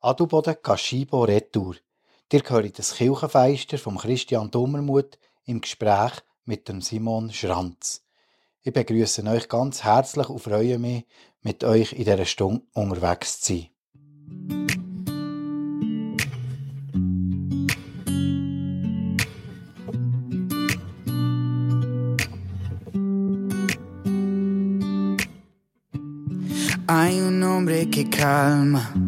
Adelboden Gaschibo Retour. Ihr hört das Kirchenfeister vom Christian Dummermuth im Gespräch mit dem Simon Schranz. Ich begrüße euch ganz herzlich und freue mich, mit euch in dieser Stunde unterwegs zu sein. Hay un hombre que calma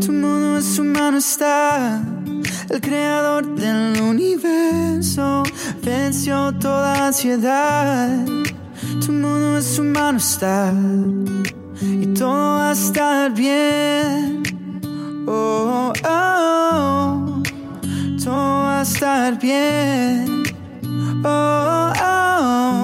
tu mundo es su mano está. El creador del universo venció toda ansiedad. Tu mundo es su mano está. Y todo va a estar bien. Oh, oh, oh. Todo va a estar bien. Oh, oh.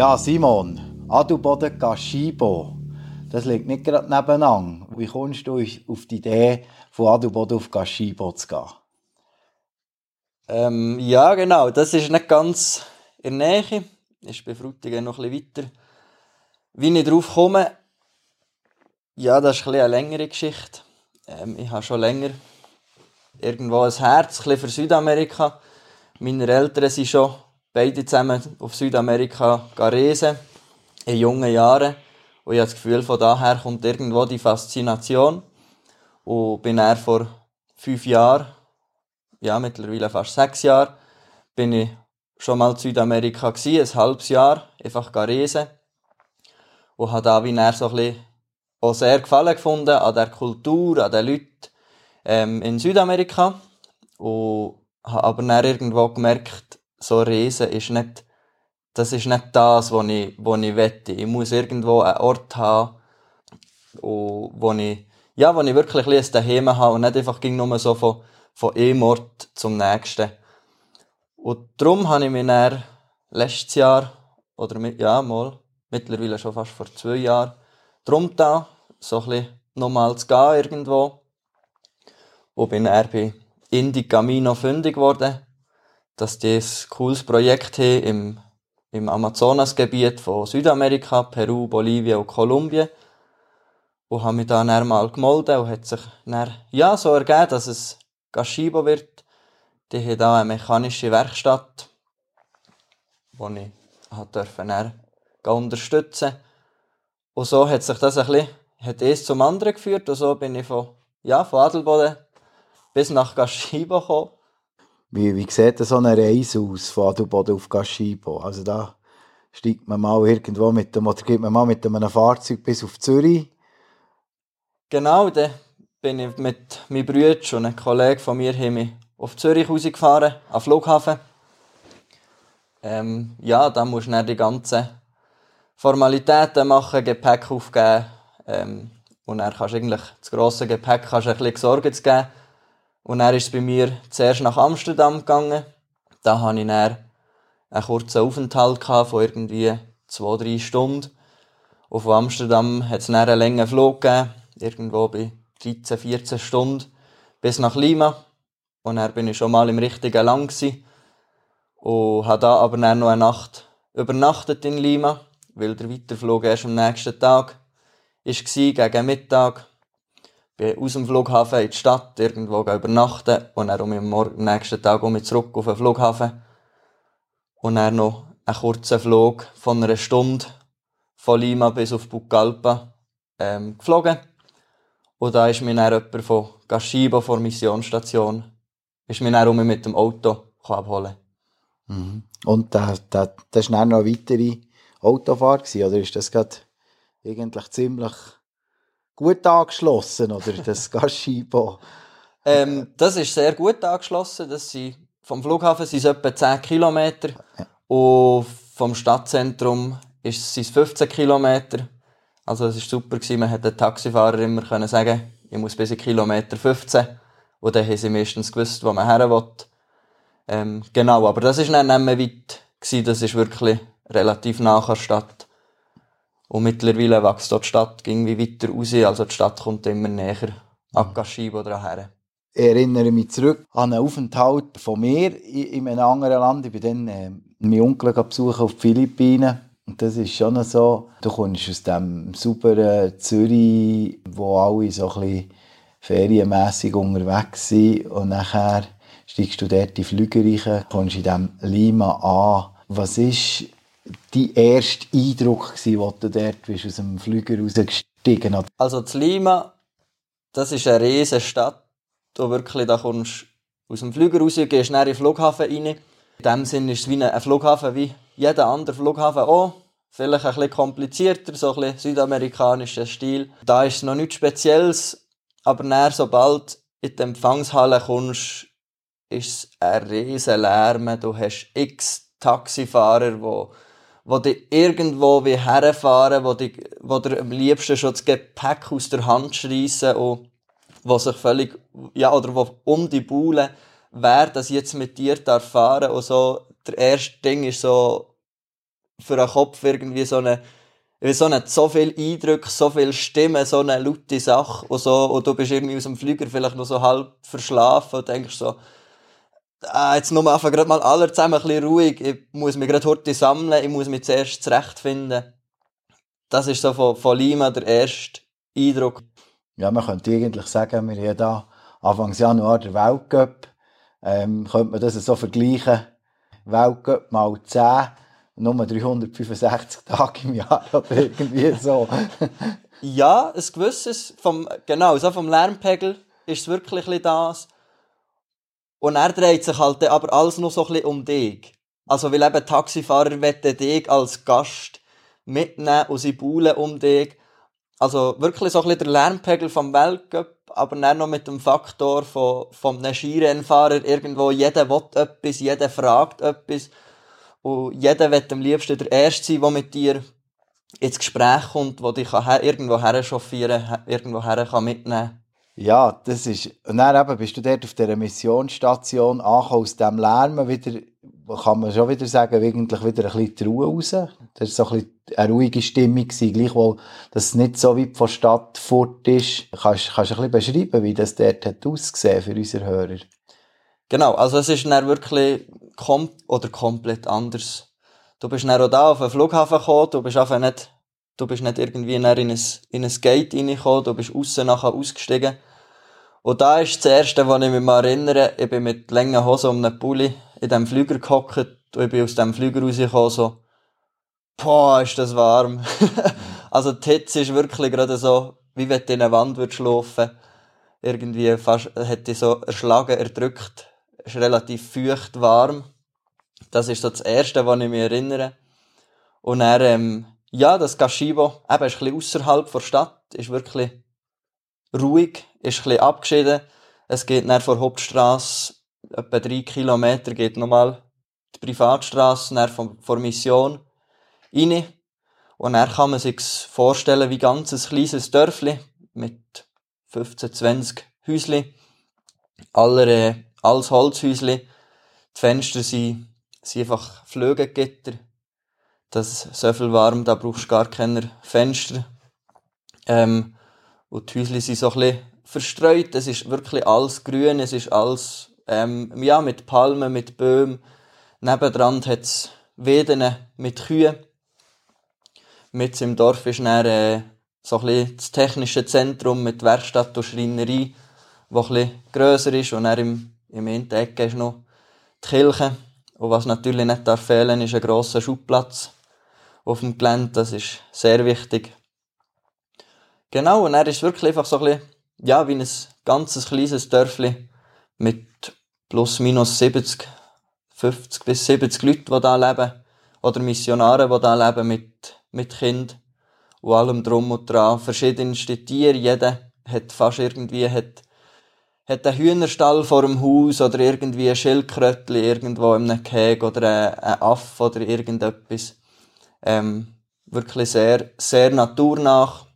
Ja, Simon, Adelboden Gaschibo, das liegt nicht gerade nebeneinander. Wie kommst du auf die Idee, von Adelboden auf Gaschibo zu gehen? Ähm, ja, genau, das ist nicht ganz in der Nähe. Ist bei Frutigen noch ein bisschen weiter. Wie ich darauf komme, ja, das ist ein eine längere Geschichte. Ähm, ich habe schon länger irgendwo ein Herz ein für Südamerika. Meine Eltern sind schon beide zusammen auf Südamerika reisen, in jungen Jahren. Und ich habe das Gefühl, von daher kommt irgendwo die Faszination. Und bin er vor fünf Jahren, ja, mittlerweile fast sechs Jahren, bin ich schon mal in Südamerika gewesen, ein halbes Jahr, einfach reisen. Und habe da wie er so ein bisschen auch sehr gefallen gefunden an der Kultur, an den Leuten ähm, in Südamerika. Und habe aber dann irgendwo gemerkt, so Reisen ist nicht, das ist nicht das, was ich, was ich wette. Ich muss irgendwo einen Ort haben, wo ich, ja, wo ich wirklich ein Daheim habe und nicht einfach ging nur so von, von einem Ort zum nächsten. Und darum habe ich mich dann letztes Jahr, oder mit, ja, mal, mittlerweile schon fast vor zwei Jahren, drum da, so ein bisschen nochmal zu gehen irgendwo. Und bin dann bei Indie Camino fündig geworden dass die ein cooles Projekt haben im, im Amazonasgebiet von Südamerika, Peru, Bolivien und Kolumbien. Und habe mich dann mal gemeldet und hat sich dann, ja, so ergeben, dass es Gashibo wird. Die haben hier eine mechanische Werkstatt, wo ich durfte unterstützen Und so hat sich das ein bisschen, hat zum anderen geführt und so bin ich von, ja, von Adelboden bis nach Gaschibo gekommen. Wie, wie sieht so eine Reise aus von Adelboden auf Gaschibo? Also da steigt man mal irgendwo mit dem, oder geht man mal mit einem Fahrzeug bis auf Zürich? Genau, dann bin ich mit meinem Bruder und einem Kollegen von mir mich auf Zürich rausgefahren, am Flughafen. Ähm, ja, da musst du dann die ganzen Formalitäten machen, Gepäck aufgeben. Ähm, und dann kannst du eigentlich das grosse Gepäck kannst du ein bisschen Sorge geben. Und dann ist bei mir zuerst nach Amsterdam gegangen. Da hatte ich dann einen kurzen Aufenthalt von irgendwie zwei, drei Stunden. Und von Amsterdam hat es dann einen langen Flug gegeben, irgendwo bei 13, 14 Stunden, bis nach Lima. Und dann bin ich schon mal im richtigen Land gewesen. Und habe da aber dann noch eine Nacht übernachtet in Lima, weil der Weiterflug erst am nächsten Tag war, gegen Mittag. Bin aus dem Flughafen in die Stadt irgendwo übernachten und dann um am nächsten Tag um zurück auf den Flughafen. Und dann noch einen kurzen Flug von einer Stunde von Lima bis auf Pucallpa ähm, geflogen. Und da ist mir dann jemand von Gashibo vor Missionsstation ist mir dann mit dem Auto abholen. Mhm. Und da, da, das war dann noch eine weitere Autofahrt oder ist das gerade eigentlich ziemlich gut angeschlossen, oder das Gashibo? ähm, das ist sehr gut angeschlossen. Das sind, vom Flughafen sind es etwa 10 Kilometer ja. und vom Stadtzentrum ist es 15 Kilometer. Also es war super, gewesen. man hat den Taxifahrer immer können sagen, ich muss bis Kilometer 15 und dann haben sie meistens gewusst, wo man her will. Ähm, genau, aber das war nicht mehr weit. Gewesen. Das ist wirklich relativ nah an der Stadt. Und mittlerweile wächst dort die Stadt irgendwie weiter raus. Also die Stadt kommt immer näher an Gaschib oder her. Ich erinnere mich zurück an einen Aufenthalt von mir in einem anderen Land. Ich bin dann äh, meinen Onkel besuchen auf die Philippinen. Und das ist schon so, du kommst aus dem sauberen Zürich, wo alle so ein bisschen ferienmässig unterwegs sind und nachher steigst du dort in Flüger rein, kommst in diesem Lima an. Was war dein erster Eindruck, als du dort bist, aus dem Flüger rausgestiegen bist? Also das Lima, das ist eine riesige Stadt. Du wirklich, da kommst aus dem Flüger raus, gehst in den Flughafen rein. In dem Sinne ist es wie ein Flughafen wie jeder andere Flughafen auch. Vielleicht ein bisschen komplizierter, so ein bisschen südamerikanischer Stil. Da ist es noch nichts Spezielles, aber dann, sobald in die Empfangshalle kommst, ist es ein riesen Lärm. Du hast x Taxifahrer, wo, wo die irgendwo wie herfahren, wo, die, wo dir am liebsten schon das Gepäck aus der Hand schreissen und wo sich völlig, ja, oder wo um die Buhle, wer das jetzt mit dir darf fahren und so, der erste Ding ist so, für einen Kopf irgendwie so eine, weil so hat so viel Eindrücke, so viel Stimmen, so eine laute Sache und so, und du bist irgendwie aus dem Flüger vielleicht noch so halb verschlafen und denkst so, ah, jetzt nur einfach gerade mal alle zusammen ein bisschen ruhig, ich muss mich gerade heute sammeln, ich muss mich zuerst zurechtfinden. Das ist so von, von Lima der erste Eindruck. Ja, man könnte eigentlich sagen, wir haben hier Anfang Januar der Weltcup, ähm, könnte man das so vergleichen, Weltcup mal 10, nur 365 Tage im Jahr oder irgendwie so. ja, ein gewisses, vom, genau, so vom Lärmpegel ist es wirklich das. Und er dreht sich halt aber alles noch so ein bisschen um dich. Also, weil eben Taxifahrer wollen dich als Gast mitnehmen und sie buhlen um dich. Also, wirklich so ein bisschen der Lärmpegel vom Weltcup, aber dann noch mit dem Faktor von, von einem Skirennfahrer irgendwo, jeder will etwas, jeder fragt etwas. Und jeder wird am liebsten der Erste sein, der mit dir ins Gespräch kommt, der dich irgendwo her chauffieren irgendwo her kann mitnehmen Ja, das ist. Und dann eben bist du dort auf dieser Missionsstation angekommen, aus diesem Lärm wieder, kann man schon wieder sagen, eigentlich wieder ein bisschen die Ruhe raus. Das war so ein bisschen eine ruhige Stimmung, gewesen, gleichwohl, dass es nicht so weit von Stadt fort ist. Kannst, du ein bisschen beschreiben, wie das dort hat ausgesehen für unsere Hörer? Genau, also es ist dann wirklich kom oder komplett anders. Du bist dann auch da auf den Flughafen gekommen, du bist einfach nicht, du bist nicht irgendwie in ein, in ein Gate reingekommen, du bist außen nachher ausgestiegen. Und da ist das Erste, was ich mich mal erinnere, ich bin mit langen Hosen um einen Pulli in diesem Flüger gehockt und ich bin aus dem Flüger rausgekommen, so, boah, ist das warm. also die Hitze ist wirklich gerade so, wie wenn du in eine Wand laufen. Irgendwie fast, hat dich so erschlagen, erdrückt. Ist relativ feucht, warm. Das ist so das Erste, was ich mich erinnere. Und dann, ähm, ja, das Gashibo, eben, ist ein bisschen ausserhalb der Stadt, ist wirklich ruhig, ist ein bisschen abgeschieden. Es geht dann vor Hauptstrasse etwa drei Kilometer, geht nochmal die Privatstrasse nach vor Mission rein. Und dann kann man sich vorstellen, wie ganz ein kleines Dörfli mit 15, 20 Häusli. Aller, äh, alles Holzhäusli. Die Fenster sind, sind einfach Flögengitter. Das ist so viel warm, da brauchst du gar keine Fenster. Ähm, und die Häusli sind so ein bisschen verstreut. Es ist wirklich alles grün, es ist alles, ähm, ja, mit Palmen, mit Böhmen. Nebendran hat es Wedene mit Kühen. Mit im Dorf ist dann, äh, so ein bisschen das technische Zentrum mit Werkstatt und Schreinerei, das ein bisschen grösser ist. Und dann im, im Ecke ist noch die Kirche. Und was natürlich nicht darf fehlen, ist ein grosser Schubplatz auf dem Gelände. Das ist sehr wichtig. Genau, und er ist wirklich einfach so ein bisschen, ja, wie ein ganzes kleines Dörfli mit plus minus 70, 50 bis 70 Leuten, die da leben. Oder Missionare, die da leben mit, mit Kind und allem drum und dran. Verschiedenste Tiere, jeder hat fast irgendwie, hat, hat einen Hühnerstall vor dem Haus oder irgendwie ein Schildkrötli irgendwo im einem Gehege oder ein, Aff oder irgendetwas. Ähm, wirklich sehr, sehr naturnah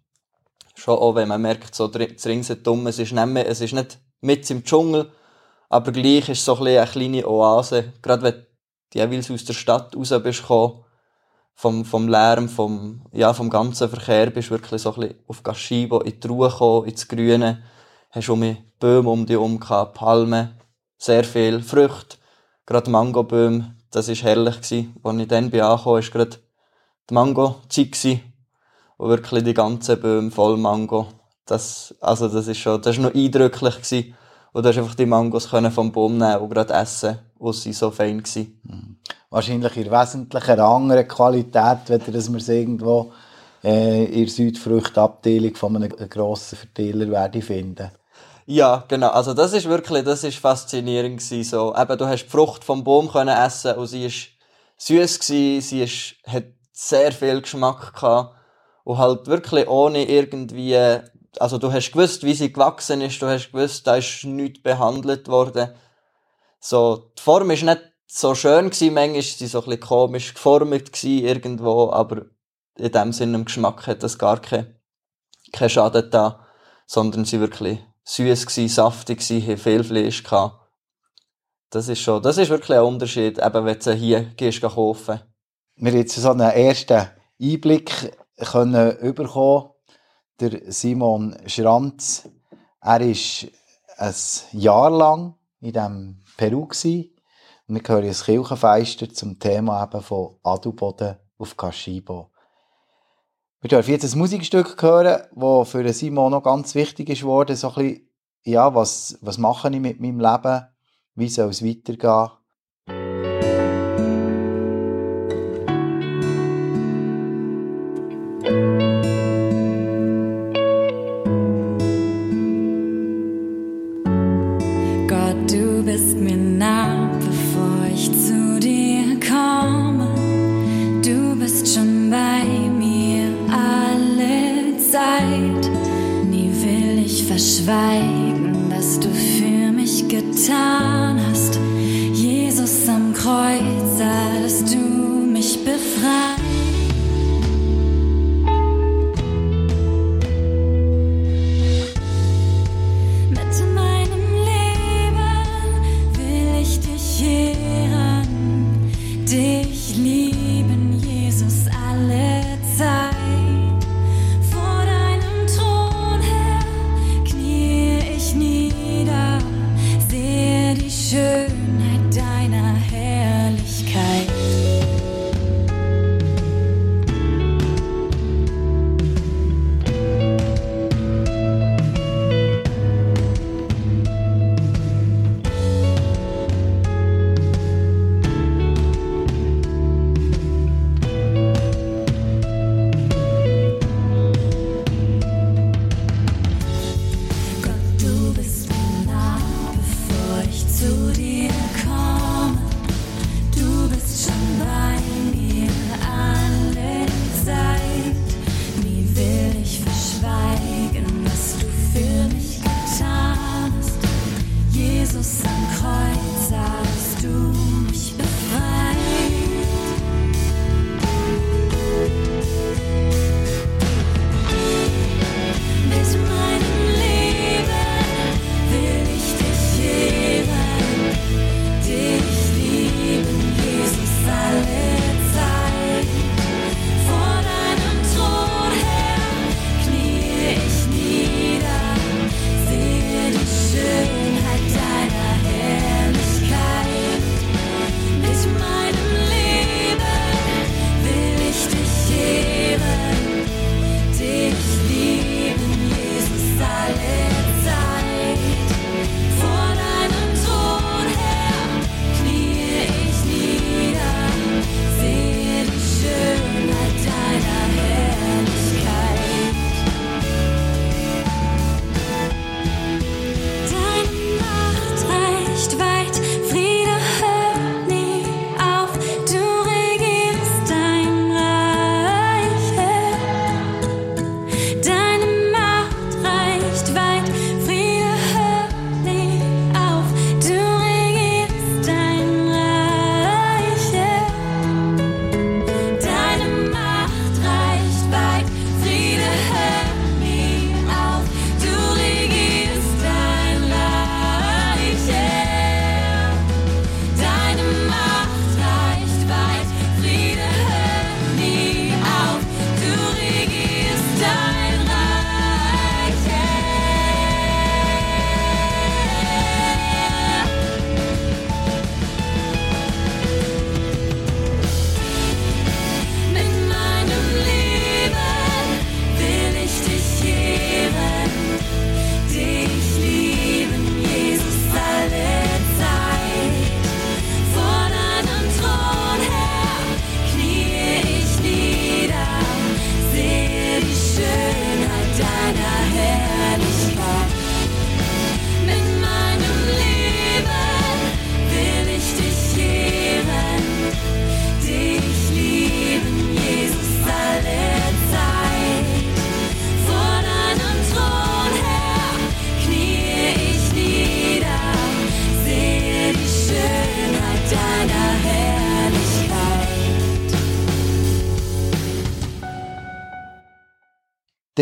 schon auch wenn man merkt, so das Ringsherum, es ist nicht mehr, es ist nicht mit im Dschungel, aber gleich ist es so ein eine kleine Oase, gerade wenn du jeweils aus der Stadt raus bist gekommen, vom, vom Lärm, vom, ja, vom ganzen Verkehr bist wirklich so ein bisschen auf Gaschibo, in die Ruhe gekommen, ins Grüne, hast um Bäume um dich herum gehabt, Palmen, sehr viel Früchte, gerade Mangobäume, das war herrlich gewesen. Als ich dann bin angekommen, war gerade die Mango-Zeit und wirklich die ganzen Bäume voll Mango. Das, also das ist schon, das ist noch eindrücklich gewesen. Und du hast einfach die Mangos können vom Baum nehmen und gerade essen, wo sie so fein waren. Mhm. Wahrscheinlich in wesentlich einer anderen Qualität, wenn dass wir es irgendwo äh, in der Südfrüchtabteilung von einem grossen Verteiler werde finden. Ja, genau. Also das ist wirklich, das ist faszinierend gewesen. So, eben, du hast die Frucht vom Baum können essen und sie ist süß gewesen, sie ist, hat sehr viel Geschmack gehabt und halt wirklich ohne irgendwie, also du hast gewusst, wie sie gewachsen ist, du hast gewusst, da ist nichts behandelt worden. So, die Form ist nicht so schön gewesen, manchmal ist sie so ein bisschen komisch geformt gewesen irgendwo, aber in dem Sinne im Geschmack hat das gar keinen kein Schaden da, sondern sie wirklich süß gewesen, saftig gewesen, viel Fleisch gehabt. Das ist schon, das ist wirklich ein Unterschied, eben wenn du hier gehst kaufen. Wir haben jetzt so einen ersten Einblick können bekommen. Der Simon Schranz, er war ein Jahr lang in diesem Peru. Und wir hören ein Kirchenfeister zum Thema eben von Adelboden auf Kashibo. Wir dürfen jetzt ein Musikstück hören, das für Simon noch ganz wichtig ist worden. So ein bisschen, ja, was, was mache ich mit meinem Leben? Wie soll es weitergehen?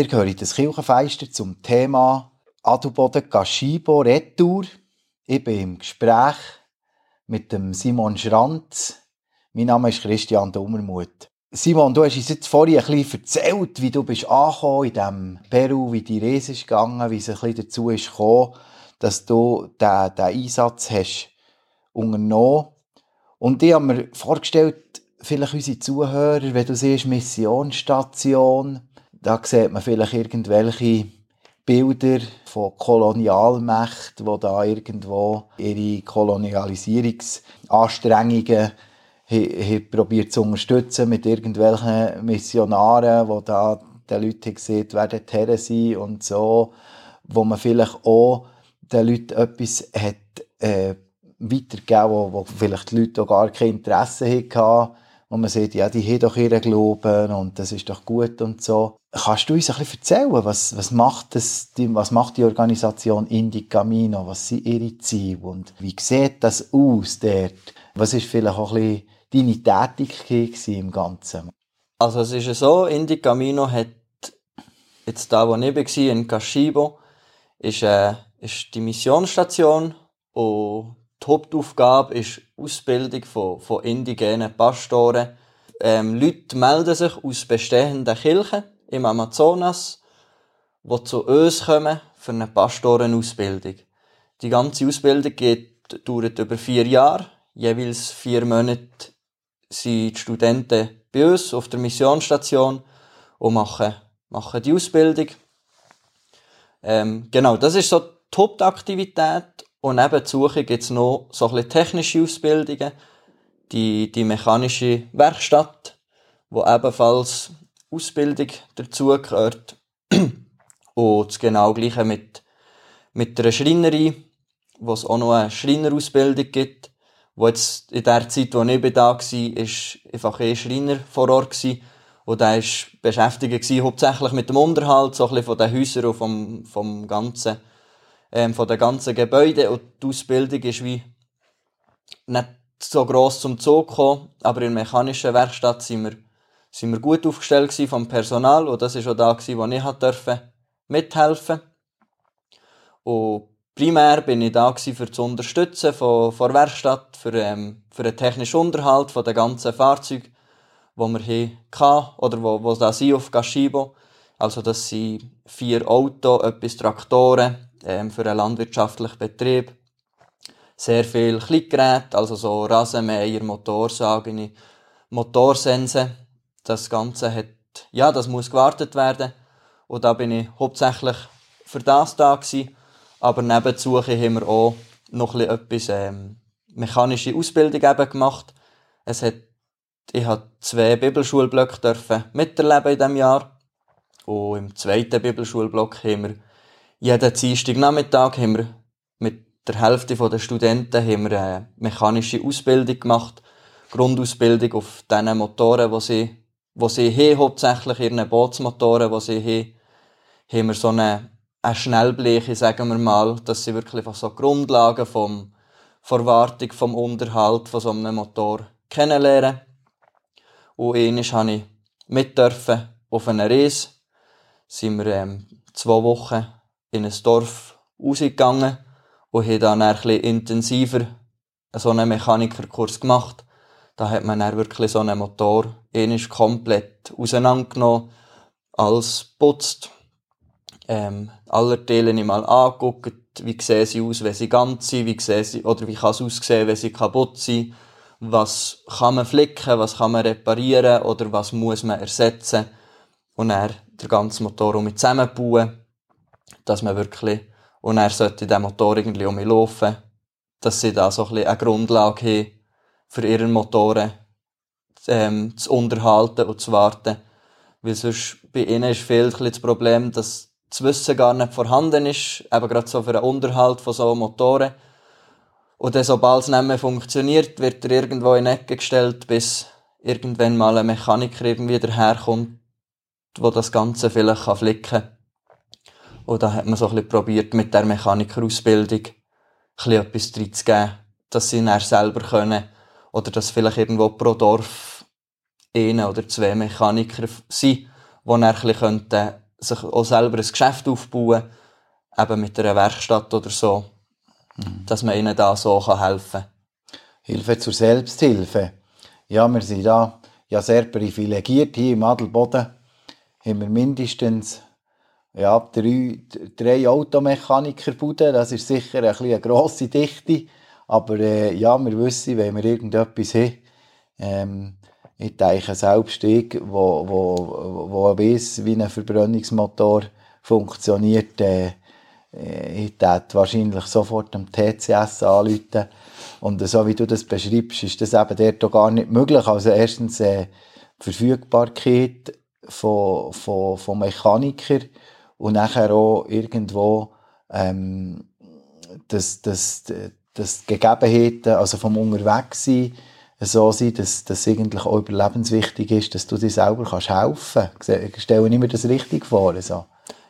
Ihr gehört das Kirchenfeister zum Thema Adelboden Gaschibo Retour. Ich bin im Gespräch mit dem Simon Schranz. Mein Name ist Christian Dummermuth. Simon, du hast uns jetzt vorhin ein bisschen erzählt, wie du bist angekommen in diesem Peru, wie die Reise ist gegangen, wie es ein bisschen dazu ist gekommen, dass du diesen, diesen Einsatz hast unternommen. Und ich habe mir vorgestellt, vielleicht unsere Zuhörer, wenn du siehst, Missionsstation, da sieht man vielleicht irgendwelche Bilder von Kolonialmächten, die da irgendwo ihre Kolonialisierungsanstrengungen probiert zu unterstützen mit irgendwelchen Missionaren, die da den Leuten gesagt werden Herren sein und so, wo man vielleicht auch den Leuten etwas hat, äh, weitergegeben, wo, wo vielleicht die Leute auch gar kein Interesse hatten, wo man sagt, ja, die haben doch ihren Glauben und das ist doch gut und so. Kannst du uns ein bisschen erzählen, was, was, macht, das, was macht die Organisation Indi Camino, was sind ihre Ziele und wie sieht das aus dort? Was ist vielleicht auch ein bisschen deine Tätigkeit im Ganzen? Also es ist so, Indi Camino hat jetzt da, wo ich war, in Cashibo, ist, äh, ist die Missionsstation und die Hauptaufgabe ist Ausbildung von, von indigenen Pastoren. Ähm, Leute melden sich aus bestehenden Kirchen im Amazonas, die zu uns kommen für eine Pastorenausbildung. Die ganze Ausbildung geht, dauert über vier Jahre. Jeweils vier Monate sind die Studenten bei uns auf der Missionsstation und machen, machen die Ausbildung. Ähm, genau, das ist so die Hauptaktivität. Und neben Suche gibt es noch so ein technische Ausbildungen. Die, die mechanische Werkstatt, wo ebenfalls Ausbildung dazugehört. Und das genau gleiche mit, mit der Schreinerei, wo es auch noch eine Schreinerausbildung gibt wo jetzt in der Zeit, wo ich da war, ist einfach ein Schreiner vor Ort. Und der war beschäftigt hauptsächlich mit dem Unterhalt, so von den Häusern und vom, vom ganzen, ähm, von den ganzen Gebäuden. Und die Ausbildung ist wie nicht so gross zum Zug gekommen, aber in der mechanischen Werkstatt sind wir, sind wir gut aufgestellt gewesen vom Personal und das war auch da gewesen, wo ich durfte mithelfen. Und primär bin ich da gewesen, für das Unterstützen von, von der Werkstatt, für, ähm, für den technischen Unterhalt von den ganzen Fahrzeugen, die wir hatten, oder wo, wo da sind auf Gashibo. Also das sind vier Autos, etwas Traktoren ähm, für einen landwirtschaftlichen Betrieb. Sehr viel Kleingeräte, also so Rasenmäher, Motorsagen, Motorsensen. Das Ganze hat, ja, das muss gewartet werden. Und da bin ich hauptsächlich für das da gewesen aber neben Suche haben wir auch noch etwas ähm, mechanische Ausbildung eben gemacht. Es hat, ich habe zwei Bibelschulblöcke dürfen miterleben in diesem Jahr. Und im zweiten Bibelschulblock haben wir jeden Dienstag Nachmittag haben wir mit der Hälfte der Studenten haben wir eine mechanische Ausbildung gemacht. Grundausbildung auf diesen Motoren, die sie, die sie haben, hauptsächlich ihren Bootsmotoren, die sie haben, haben wir so eine eine Schnellbleche, sagen wir mal, dass sie wirklich einfach so Grundlagen vom Verwartung, vom Unterhalt von so einem Motor kennenlernen. Und einmal habe ich mit dürfen auf einer Reise. Sind wir ähm, zwei Wochen in ein Dorf rausgegangen und haben dann ein bisschen intensiver so einen Mechanikerkurs gemacht. Da hat man dann wirklich so einen Motor einmal komplett auseinandergenommen, alles putzt, ähm, alle Teile mal angeguckt, wie sehen sie aus, wenn sie ganz sind, wie sie, oder wie kann es aussehen, wenn sie kaputt sind, was kann man flicken, was kann man reparieren oder was muss man ersetzen? Und er den ganzen Motor um zusammenbauen, dass man wirklich, und er sollte den Motor irgendwie um laufen, dass sie da so ein bisschen eine Grundlage haben, für ihren Motoren ähm, zu unterhalten und zu warten. Weil sonst bei ihnen ist viel das Problem, dass das Wissen gar nicht vorhanden ist, eben gerade so für den Unterhalt von so Motoren. Und dann, sobald es nicht mehr funktioniert, wird er irgendwo in die Ecke gestellt, bis irgendwann mal ein Mechaniker irgendwie daherkommt, wo das Ganze vielleicht kann flicken kann. Und da hat man so ein bisschen probiert, mit der Mechanikerausbildung etwas reinzugeben, dass sie dann selber können, oder dass vielleicht irgendwo pro Dorf ein oder zwei Mechaniker sind, die dann bisschen sich auch selber ein Geschäft aufbauen, eben mit einer Werkstatt oder so, mhm. dass man ihnen da so helfen kann. Hilfe zur Selbsthilfe. Ja, wir sind da ja sehr privilegiert. Hier im Adelboden haben wir mindestens ja, drei, drei Automechanikerbuden. Das ist sicher ein eine grosse Dichte. Aber äh, ja, wir wissen, wenn wir irgendetwas haben, ähm, ich denke, selbst ich, wo, wo, wo weiss, wie ein Verbrennungsmotor funktioniert, äh, ich würde wahrscheinlich sofort am TCS anrufen. Und so wie du das beschreibst, ist das eben dort gar nicht möglich. Also erstens äh, die Verfügbarkeit von, von, von Mechaniker und nachher auch irgendwo ähm, das, das, das Gegebenheiten, also vom Unterwegssein, so sein, dass das eigentlich auch überlebenswichtig ist, dass du dir selber kannst helfen kannst. Stelle ich mir das richtig vor? So.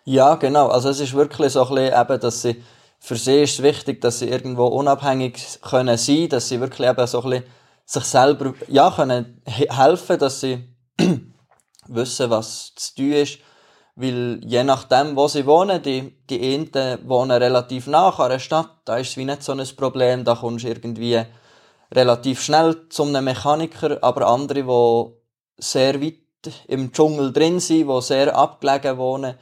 Ja, genau. Also es ist wirklich so ein bisschen eben, dass sie, für sie ist es wichtig, dass sie irgendwo unabhängig können sein, dass sie wirklich eben so ein bisschen sich selber, ja, können helfen, dass sie wissen, was zu tun ist. Weil je nachdem, wo sie wohnen, die, die einen wohnen relativ nah an einer Stadt, da ist es wie nicht so ein Problem, da kommst du irgendwie relativ schnell zu einem Mechaniker, aber andere, die sehr weit im Dschungel drin sind, die sehr abgelegen wohnen,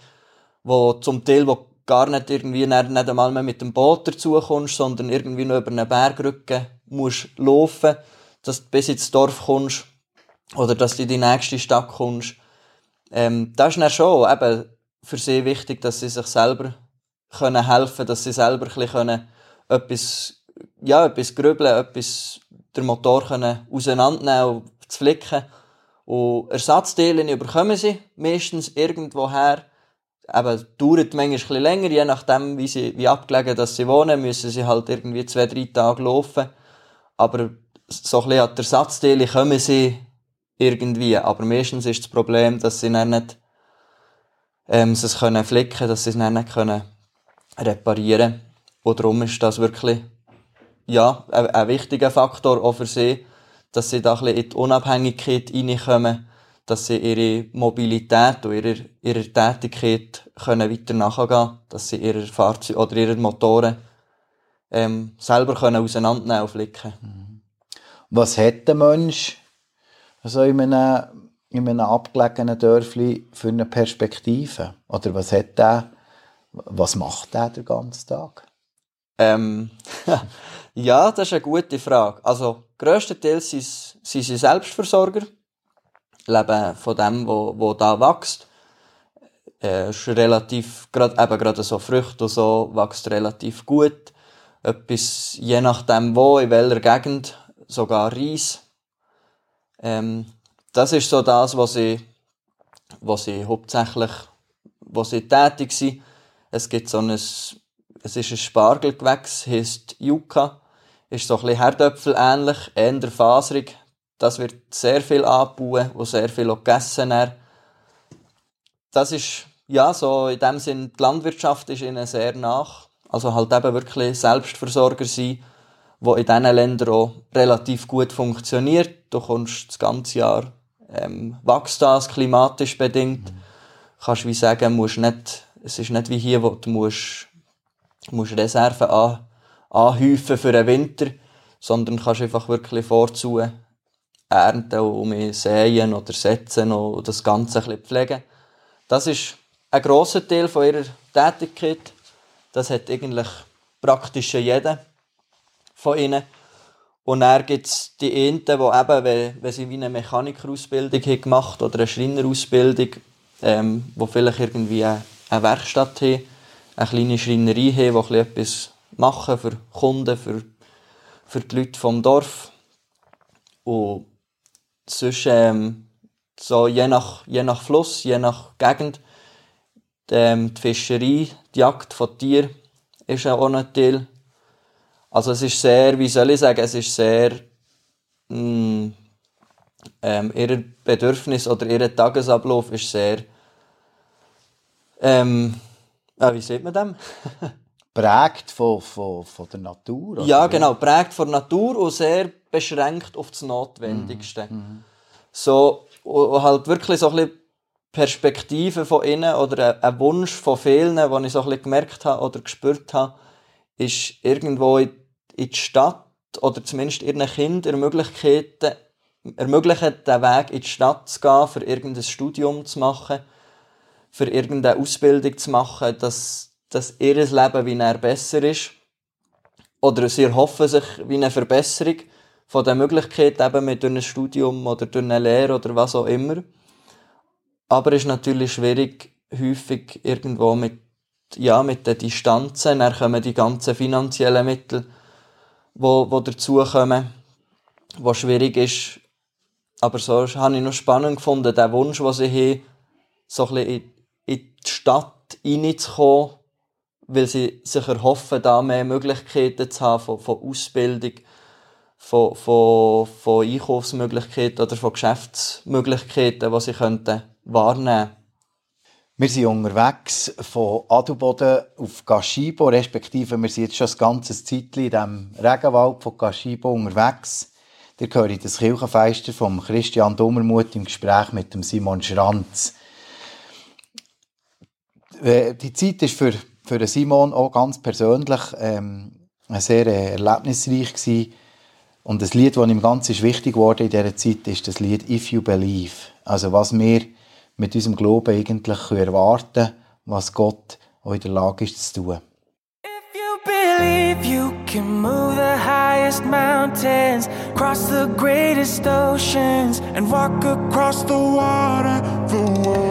wo zum Teil wo gar nicht irgendwie nicht, nicht einmal mehr mit dem Boot dazukommst, sondern irgendwie nur über einen Bergrücken musst laufen, dass du bis ins Dorf kommst oder dass du in die nächste Stadt kommst. Ähm, das ist dann schon eben für sie wichtig, dass sie sich selber können helfen, dass sie selber ein bisschen etwas, ja, etwas grübeln, etwas den Motor können auseinandernehmen zu flicken. Und Ersatzteile bekommen sie meistens irgendwoher. Eben, dauert manchmal ein länger, je nachdem, wie, sie, wie abgelegen dass sie wohnen, müssen sie halt irgendwie zwei, drei Tage laufen. Aber so ein bisschen an Ersatzteile kommen sie irgendwie. Aber meistens ist das Problem, dass sie dann nicht ähm, es können flicken, dass sie es dann nicht können reparieren können. Und darum ist das wirklich ja, ein, ein wichtiger Faktor auch für sie, dass sie da ein bisschen in die Unabhängigkeit reinkommen, dass sie ihre Mobilität und ihre, ihre Tätigkeit können weiter nachgehen dass sie ihre Fahrzeuge oder ihre Motoren ähm, selber können auseinandernehmen und flicken. Mhm. Was hat der Mensch also in einem, in einem abgelegenen Dörfli für eine Perspektive? Oder was hat der, was macht der den ganzen Tag? Ähm, Ja, das ist eine gute Frage. Also, grösstenteils sind, sind sie Selbstversorger, leben von dem, wo, wo da wächst. Äh, ist relativ, gerade, eben gerade so Früchte und so, wächst relativ gut. Etwas, je nachdem wo, in welcher Gegend, sogar Reis. Ähm, das ist so das, was sie, was sie hauptsächlich, wo sie tätig sind. Es gibt so ein, es ist ein Spargelgewächs, heisst Yucca ist so ein bisschen Herdöpfel ähnlich, eher faserig. Das wird sehr viel angebaut und sehr viel auch gegessen. Das ist, ja, so in dem Sinn, die Landwirtschaft ist ihnen sehr nach. Also halt eben wirklich Selbstversorger sein, wo in diesen Ländern auch relativ gut funktioniert. Du kommst das ganze Jahr, ähm, wächst das klimatisch bedingt. Kannst wie sagen, musst nicht, es ist nicht wie hier, wo du musst, musst Reserven an anhäufen für den Winter, sondern kannst einfach wirklich vorzu ernten und mehr säen oder setzen und das Ganze ein bisschen pflegen. Das ist ein grosser Teil von ihrer Tätigkeit. Das hat eigentlich praktisch jeder von ihnen. Und dann gibt es die einen, die eben, wenn, sie wie eine Mechanikerausbildung haben gemacht oder eine Schreinerausbildung, ähm, wo vielleicht irgendwie eine, eine Werkstatt haben, eine kleine Schreinerei haben, die etwas machen für Kunden, für, für die Leute vom Dorf. Und sonst, ähm, so je nach, je nach Fluss, je nach Gegend, ähm, die Fischerei, die Jagd von Tieren ist auch ein Teil. Also es ist sehr, wie soll ich sagen, es ist sehr mh, mm, ähm, ihr Bedürfnis oder ihr Tagesablauf ist sehr ähm, ah, wie sieht man dem? prägt von, von, von der Natur? Oder? Ja, genau, prägt von der Natur und sehr beschränkt auf das Notwendigste. Mhm. So, und halt wirklich so ein bisschen Perspektive von innen oder ein Wunsch von vielen, den ich so ein bisschen gemerkt habe oder gespürt habe, ist irgendwo in, die Stadt oder zumindest ihren Kindern Möglichkeiten ermöglichen, den Weg in die Stadt zu gehen, für irgendein Studium zu machen, für irgendeine Ausbildung zu machen, dass, dass ihr Leben wie er besser ist. Oder sie hoffen sich wie eine Verbesserung von der Möglichkeit eben mit einem Studium oder durch eine Lehre oder was auch immer. Aber es ist natürlich schwierig, häufig irgendwo mit, ja, mit den Distanzen, dann kommen die ganzen finanziellen Mittel, wo, wo dazukommen, wo schwierig ist. Aber so habe ich noch spannend gefunden, der Wunsch, den sie haben, so ein bisschen in die Stadt reinzukommen, weil sie sich erhoffen, da mehr Möglichkeiten zu haben von, von Ausbildung, von, von, von Einkaufsmöglichkeiten oder von Geschäftsmöglichkeiten, die sie könnten wahrnehmen Wir sind unterwegs von Adelboden auf Gaschibo, respektive wir sind jetzt schon das ganze Zeitchen in diesem Regenwald von Gaschibo unterwegs. Ihr hört das Kirchenfeister von Christian Dummermuth im Gespräch mit Simon Schranz. Äh, die Zeit ist für, für Simon auch ganz persönlich ähm, sehr äh, erlebnisreich gewesen. Und das Lied, das ihm ganz ist wichtig wurde in dieser Zeit, ist das Lied If You Believe. Also was wir mit unserem Glauben eigentlich erwarten können, was Gott auch in der Lage ist zu tun. If you believe you can move the highest mountains, cross the greatest oceans, and walk across the water, the water.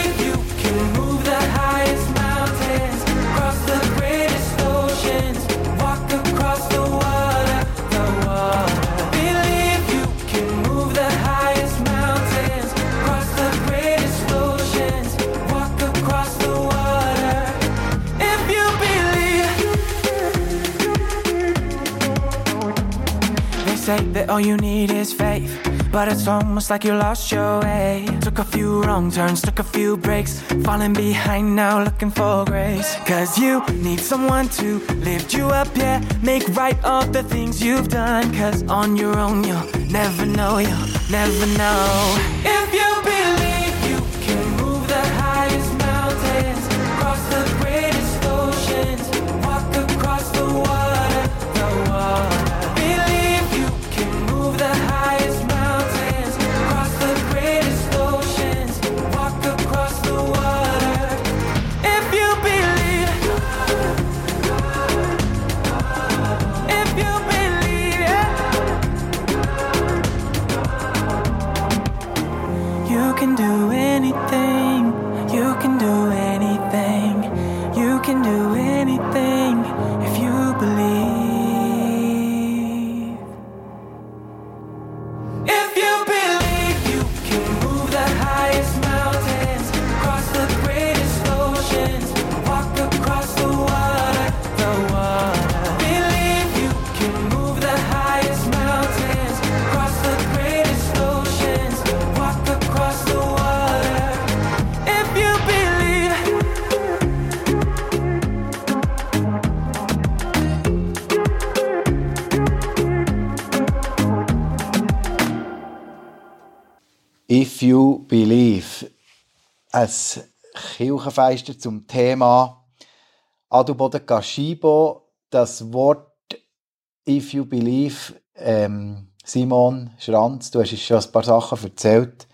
all you need is faith. But it's almost like you lost your way. Took a few wrong turns, took a few breaks. Falling behind now, looking for grace. Cause you need someone to lift you up, yeah. Make right all the things you've done. Cause on your own, you'll never know, you'll never know. If you If You Believe. Ein Kirchenfeister zum Thema Adelboden Gaschibo. Das Wort If You Believe, ähm, Simon Schranz, du hast schon ein paar Sachen erzählt,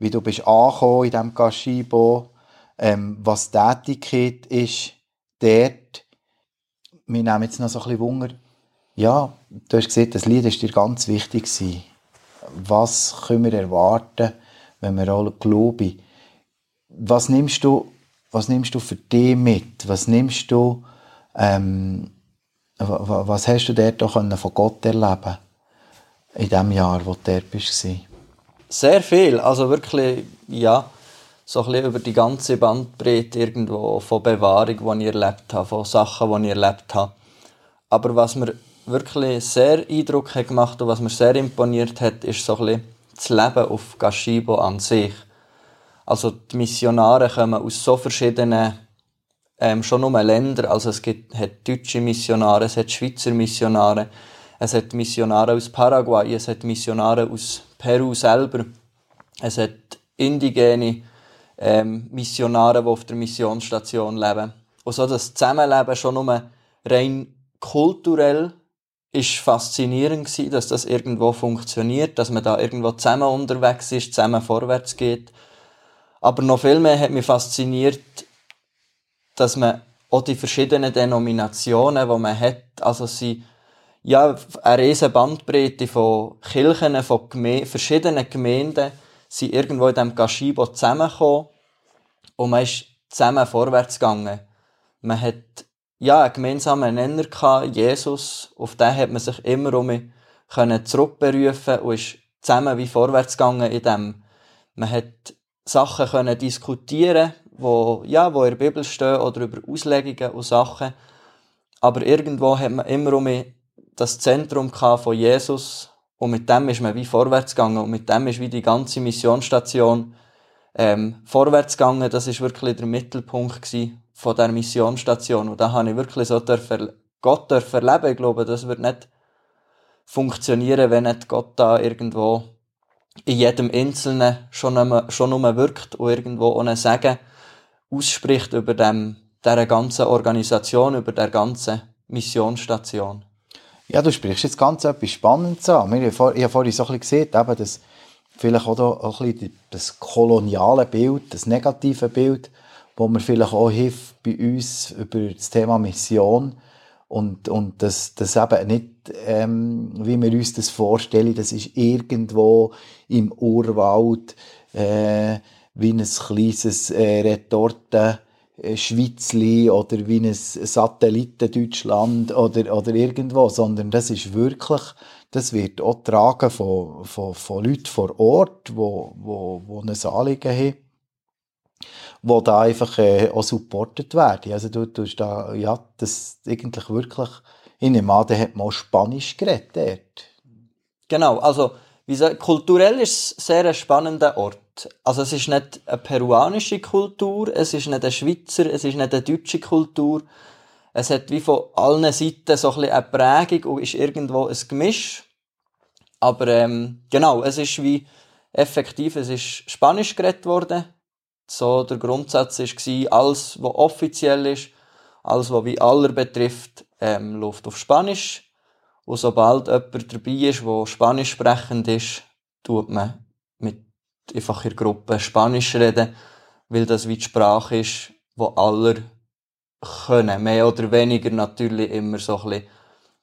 wie du bist angekommen in diesem Gaschibo, ähm, was die Tätigkeit ist dort. Wir nehmen jetzt noch so ein bisschen Wunder. Ja, du hast gesehen, das Lied war dir ganz wichtig. Gewesen was können wir erwarten, wenn wir alle glauben. Was nimmst du, was nimmst du für dich mit? Was nimmst du, ähm, wa- wa- was hast du dort auch von Gott erleben in dem Jahr, wo du dort warst? Sehr viel, also wirklich, ja, so ein bisschen über die ganze Bandbreite irgendwo von Bewahrung, die ich erlebt habe, von Sachen, die ich erlebt habe. Aber was mir wirklich sehr Eindruck hat gemacht und was mir sehr imponiert hat, ist so ein bisschen das Leben auf Gashibo an sich. Also die Missionare kommen aus so verschiedenen ähm, schon nur Länder, also es gibt, hat deutsche Missionare, es hat Schweizer Missionare, es hat Missionare aus Paraguay, es hat Missionare aus Peru selber, es hat indigene ähm, Missionare, die auf der Missionsstation leben. Und so das Zusammenleben schon nur rein kulturell ist faszinierend gewesen, dass das irgendwo funktioniert, dass man da irgendwo zusammen unterwegs ist, zusammen vorwärts geht. Aber noch viel mehr hat mich fasziniert, dass man auch die verschiedenen Denominationen, die man hat, also sie ja, eine riesige Bandbreite von Kirchen, von Geme verschiedenen Gemeinden, sind irgendwo in diesem Gashibo zusammengekommen und man ist zusammen vorwärts gegangen. Man hat ja, einen gemeinsamen Nenner gehabt, Jesus, auf den hat man sich immer um können zurückberufen und ist zusammen wie vorwärts gegangen in dem. Man hat Sachen können diskutieren, wo, ja, wo in der Bibel stehen oder über Auslegungen und Sachen. Aber irgendwo hat man immer um das Zentrum von Jesus und mit dem ist man wie vorwärts gegangen und mit dem ist wie die ganze Missionsstation ähm, vorwärts gegangen. Das ist wirklich der Mittelpunkt gewesen von der Missionsstation. Und da habe ich wirklich so dürfen, Gott dürfen erleben. Ich glaube, das wird nicht funktionieren, wenn nicht Gott da irgendwo in jedem Einzelnen schon nur, schon nur wirkt und irgendwo ohne Sagen ausspricht über dem, dieser ganzen Organisation, über der ganzen Missionsstation. Ja, du sprichst jetzt ganz etwas Spannendes an. Ich habe vorhin so ein bisschen gesehen, eben das, vielleicht auch, auch ein bisschen das koloniale Bild, das negative Bild, wo mir vielleicht auch hilft bei uns über das Thema Mission und, und das, das eben nicht, ähm, wie wir uns das vorstellen, das ist irgendwo im Urwald äh, wie ein kleines äh, Retorten äh, Schweizli oder wie ein Satellitendeutschland oder, oder irgendwo, sondern das ist wirklich, das wird auch tragen von, von, von Leuten vor Ort, wo, wo, wo ein Anliegen haben wo da einfach äh, auch supportet werden. Also du tust da, ja, das eigentlich wirklich, in dem an, hat man auch Spanisch geredet. Genau, also wie gesagt, kulturell ist es sehr ein spannender Ort. Also es ist nicht eine peruanische Kultur, es ist nicht eine Schweizer, es ist nicht eine deutsche Kultur. Es hat wie von allen Seiten so ein eine Prägung und ist irgendwo ein Gemisch. Aber ähm, genau, es ist wie effektiv, es ist Spanisch geredet worden so der Grundsatz war, alles, was offiziell ist, alles, was wie aller betrifft, ähm, läuft auf Spanisch. Und sobald jemand dabei ist, der Spanisch sprechend ist, tut man mit einfach in Gruppe Spanisch reden, weil das wie die Sprache ist, wo aller können. Mehr oder weniger natürlich immer so ein bisschen.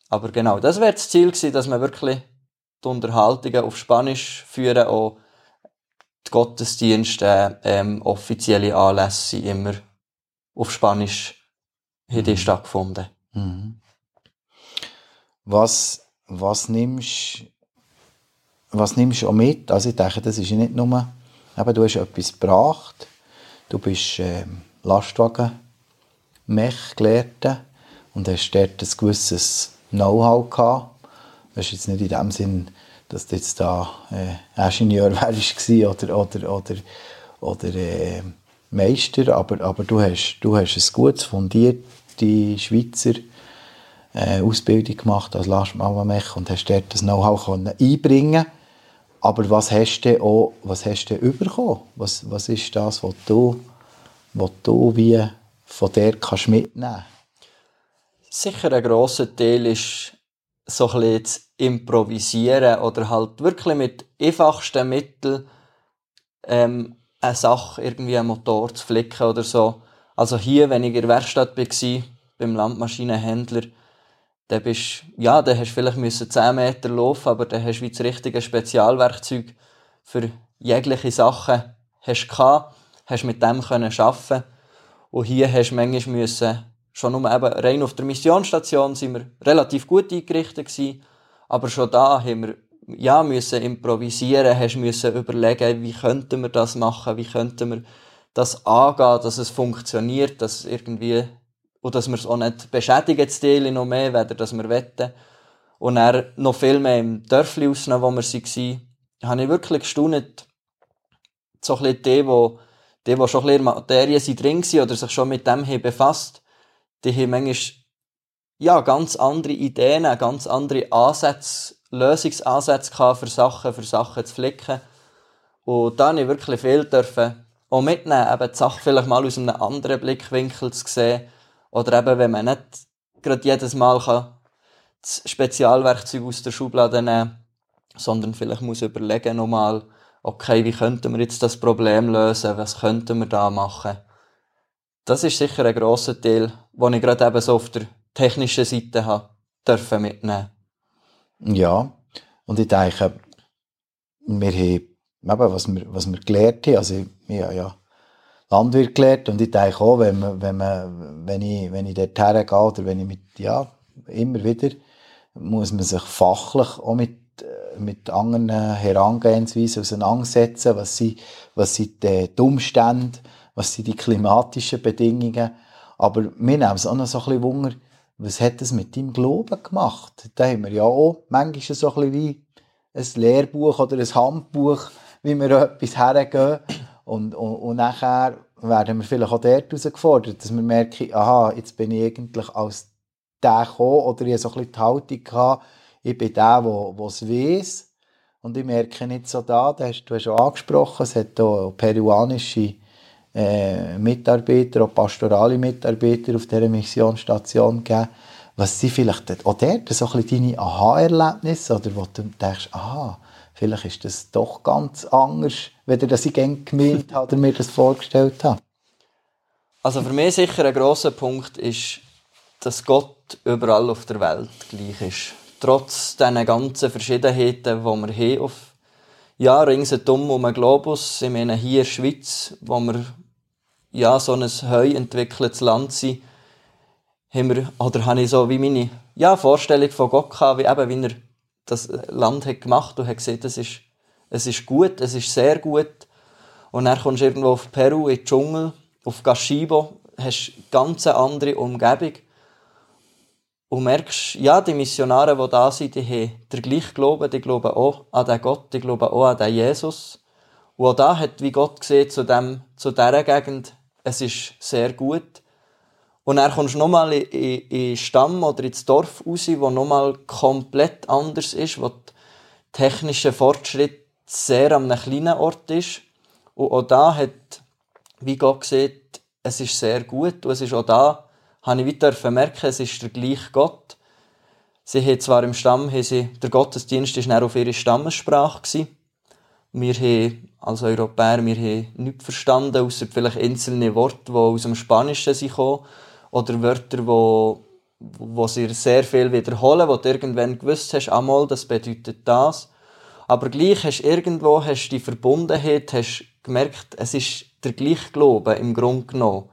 Aber genau, das wäre das Ziel gewesen, dass man wirklich die Unterhaltungen auf Spanisch führen, auch die Gottesdienste, ähm, offizielle Anlässe sind immer auf Spanisch mhm. die stattgefunden. Mhm. Was, was nimmst was nimmst du auch mit? Also ich denke, das ist nicht nur, eben, du hast etwas gebracht, du bist äh, Lastwagen Mech gelehrte und hast dort ein gewisses Know-how gehabt. Das ist jetzt nicht in dem Sinn dass du jetzt da äh, Ingenieur wärst oder, oder, oder, oder äh, Meister, aber, aber du hast, du hast ein gutes, fundierte Schweizer äh, Ausbildung gemacht als Lastmauermech und hast dort das Know-how einbringen aber was hast du auch, was hast du bekommen? Was, was ist das, was du, was du wie von der kannst mitnehmen? Sicher ein grosser Teil ist so ein bisschen zu improvisieren oder halt wirklich mit einfachsten Mitteln ähm, eine Sache, irgendwie einen Motor zu flicken oder so. Also hier, wenn ich in der Werkstatt war, beim Landmaschinenhändler, dann bist, ja, dann hast du vielleicht müssen 10 Meter laufen, aber dann hast du wie das richtige Spezialwerkzeug für jegliche Sachen hast gehabt, hast mit dem können arbeiten und hier hast du manchmal müssen schon nur eben rein auf der Missionsstation sind wir relativ gut eingerichtet gewesen, aber schon da haben wir ja müssen improvisieren, hast müssen überlegen, wie könnten wir das machen, wie könnten wir das angehen, dass es funktioniert, dass irgendwie und dass wir es auch nicht beschädigen, das Teil noch mehr, weder dass wir wetten. Und dann noch viel mehr im Dörfli rausnehmen, wo wir waren, habe ich wirklich gestaunt, so ein bisschen die, die, die, schon ein bisschen in Materie drin waren oder sich schon mit dem haben befasst, die haben manchmal ja, ganz andere Ideen, ganz andere Ansätze, Lösungsansätze für Sachen, für Sachen zu flicken. Und da habe ich wirklich viel dürfen auch mitnehmen, eben die Sache vielleicht mal aus einem anderen Blickwinkel zu sehen. Oder eben, wenn man nicht gerade jedes Mal kann, das Spezialwerkzeug aus der Schublade nehmen sondern vielleicht muss überlegen nochmal, okay, wie könnten wir jetzt das Problem lösen, was könnten wir da machen. Das ist sicher ein grosser Teil, den ich gerade eben so auf der technischen Seite habe, dürfen mitnehmen. Ja, und ich denke, wir haben, eben, was wir, was wir gelernt haben, also ich habe ja Landwirt gelernt und ich denke auch, wenn, man, wenn, man, wenn ich, wenn ich dort hergehe oder wenn ich mit, ja, immer wieder, muss man sich fachlich auch mit mit anderen Herangehensweisen auseinandersetzen. Was sind, was sind die Umstände? Was sind die klimatischen Bedingungen? Aber wir nehmen es auch noch so ein bisschen Wunder, was hat das mit deinem Glauben gemacht? Da haben wir ja auch manchmal so ein bisschen wie ein Lehrbuch oder ein Handbuch, wie wir etwas hergehen. Und, und, und nachher werden wir vielleicht auch dort herausgefordert, dass wir merken, aha, jetzt bin ich eigentlich als der gekommen oder ich habe so ein bisschen die Haltung gehabt, ich bin der, der es weiss. Und ich merke nicht so da, du hast, du schon angesprochen, es hat auch peruanische äh, Mitarbeiter, auch pastorale Mitarbeiter auf dieser Missionsstation gegeben. Was sind vielleicht auch dort so ein bisschen deine Aha-Erlebnisse, oder wo du denkst, aha, vielleicht ist das doch ganz anders, wenn das ich gemeint habe oder mir das vorgestellt habe? Also für mich sicher ein grosser Punkt ist, dass Gott überall auf der Welt gleich ist trotz diesen ganzen Verschiedenheiten, die wir haben auf ja, ringsherum um den Globus, ich meine hier in der Schweiz, wo wir ja, so ein heu entwickeltes Land sind, haben wir, oder habe ich so wie meine ja, Vorstellung von Gott gehabt, wie, eben, wie er das Land hat gemacht und hat gesehen, es ist, es ist gut, es ist sehr gut. Und dann kommst du irgendwo auf Peru, in den Dschungel, auf Gashibo, hast eine ganz andere Umgebung und merkst, ja, die Missionare, die da sind, die haben den gleichen Glauben, die glauben auch an den Gott, die glauben auch an den Jesus. Und auch da hat, wie Gott gesehen, zu, dem, zu dieser Gegend, es ist sehr gut. Und dann kommst du nochmal in, in, in Stamm oder ins Dorf raus, wo nochmal komplett anders ist, wo der technische Fortschritt sehr an einem kleinen Ort ist. Und auch da hat, wie Gott sieht, es ist sehr gut. Und es ist auch da, habe ich weiter merken, es ist der gleiche Gott. Sie haben zwar im Stamm, sie, der Gottesdienst war auf ihre Stammessprache. Wir haben, als Europäer, wir haben nichts verstanden, außer vielleicht einzelne Worte, die aus dem Spanischen kommen. Oder Wörter, wo, wo sie sehr viel wiederholen, wo du irgendwann gewusst hast, einmal, das bedeutet das. Aber gleich hast du irgendwo hast die Verbundenheit, hast gemerkt, es ist der gleiche Glaube im Grunde genommen.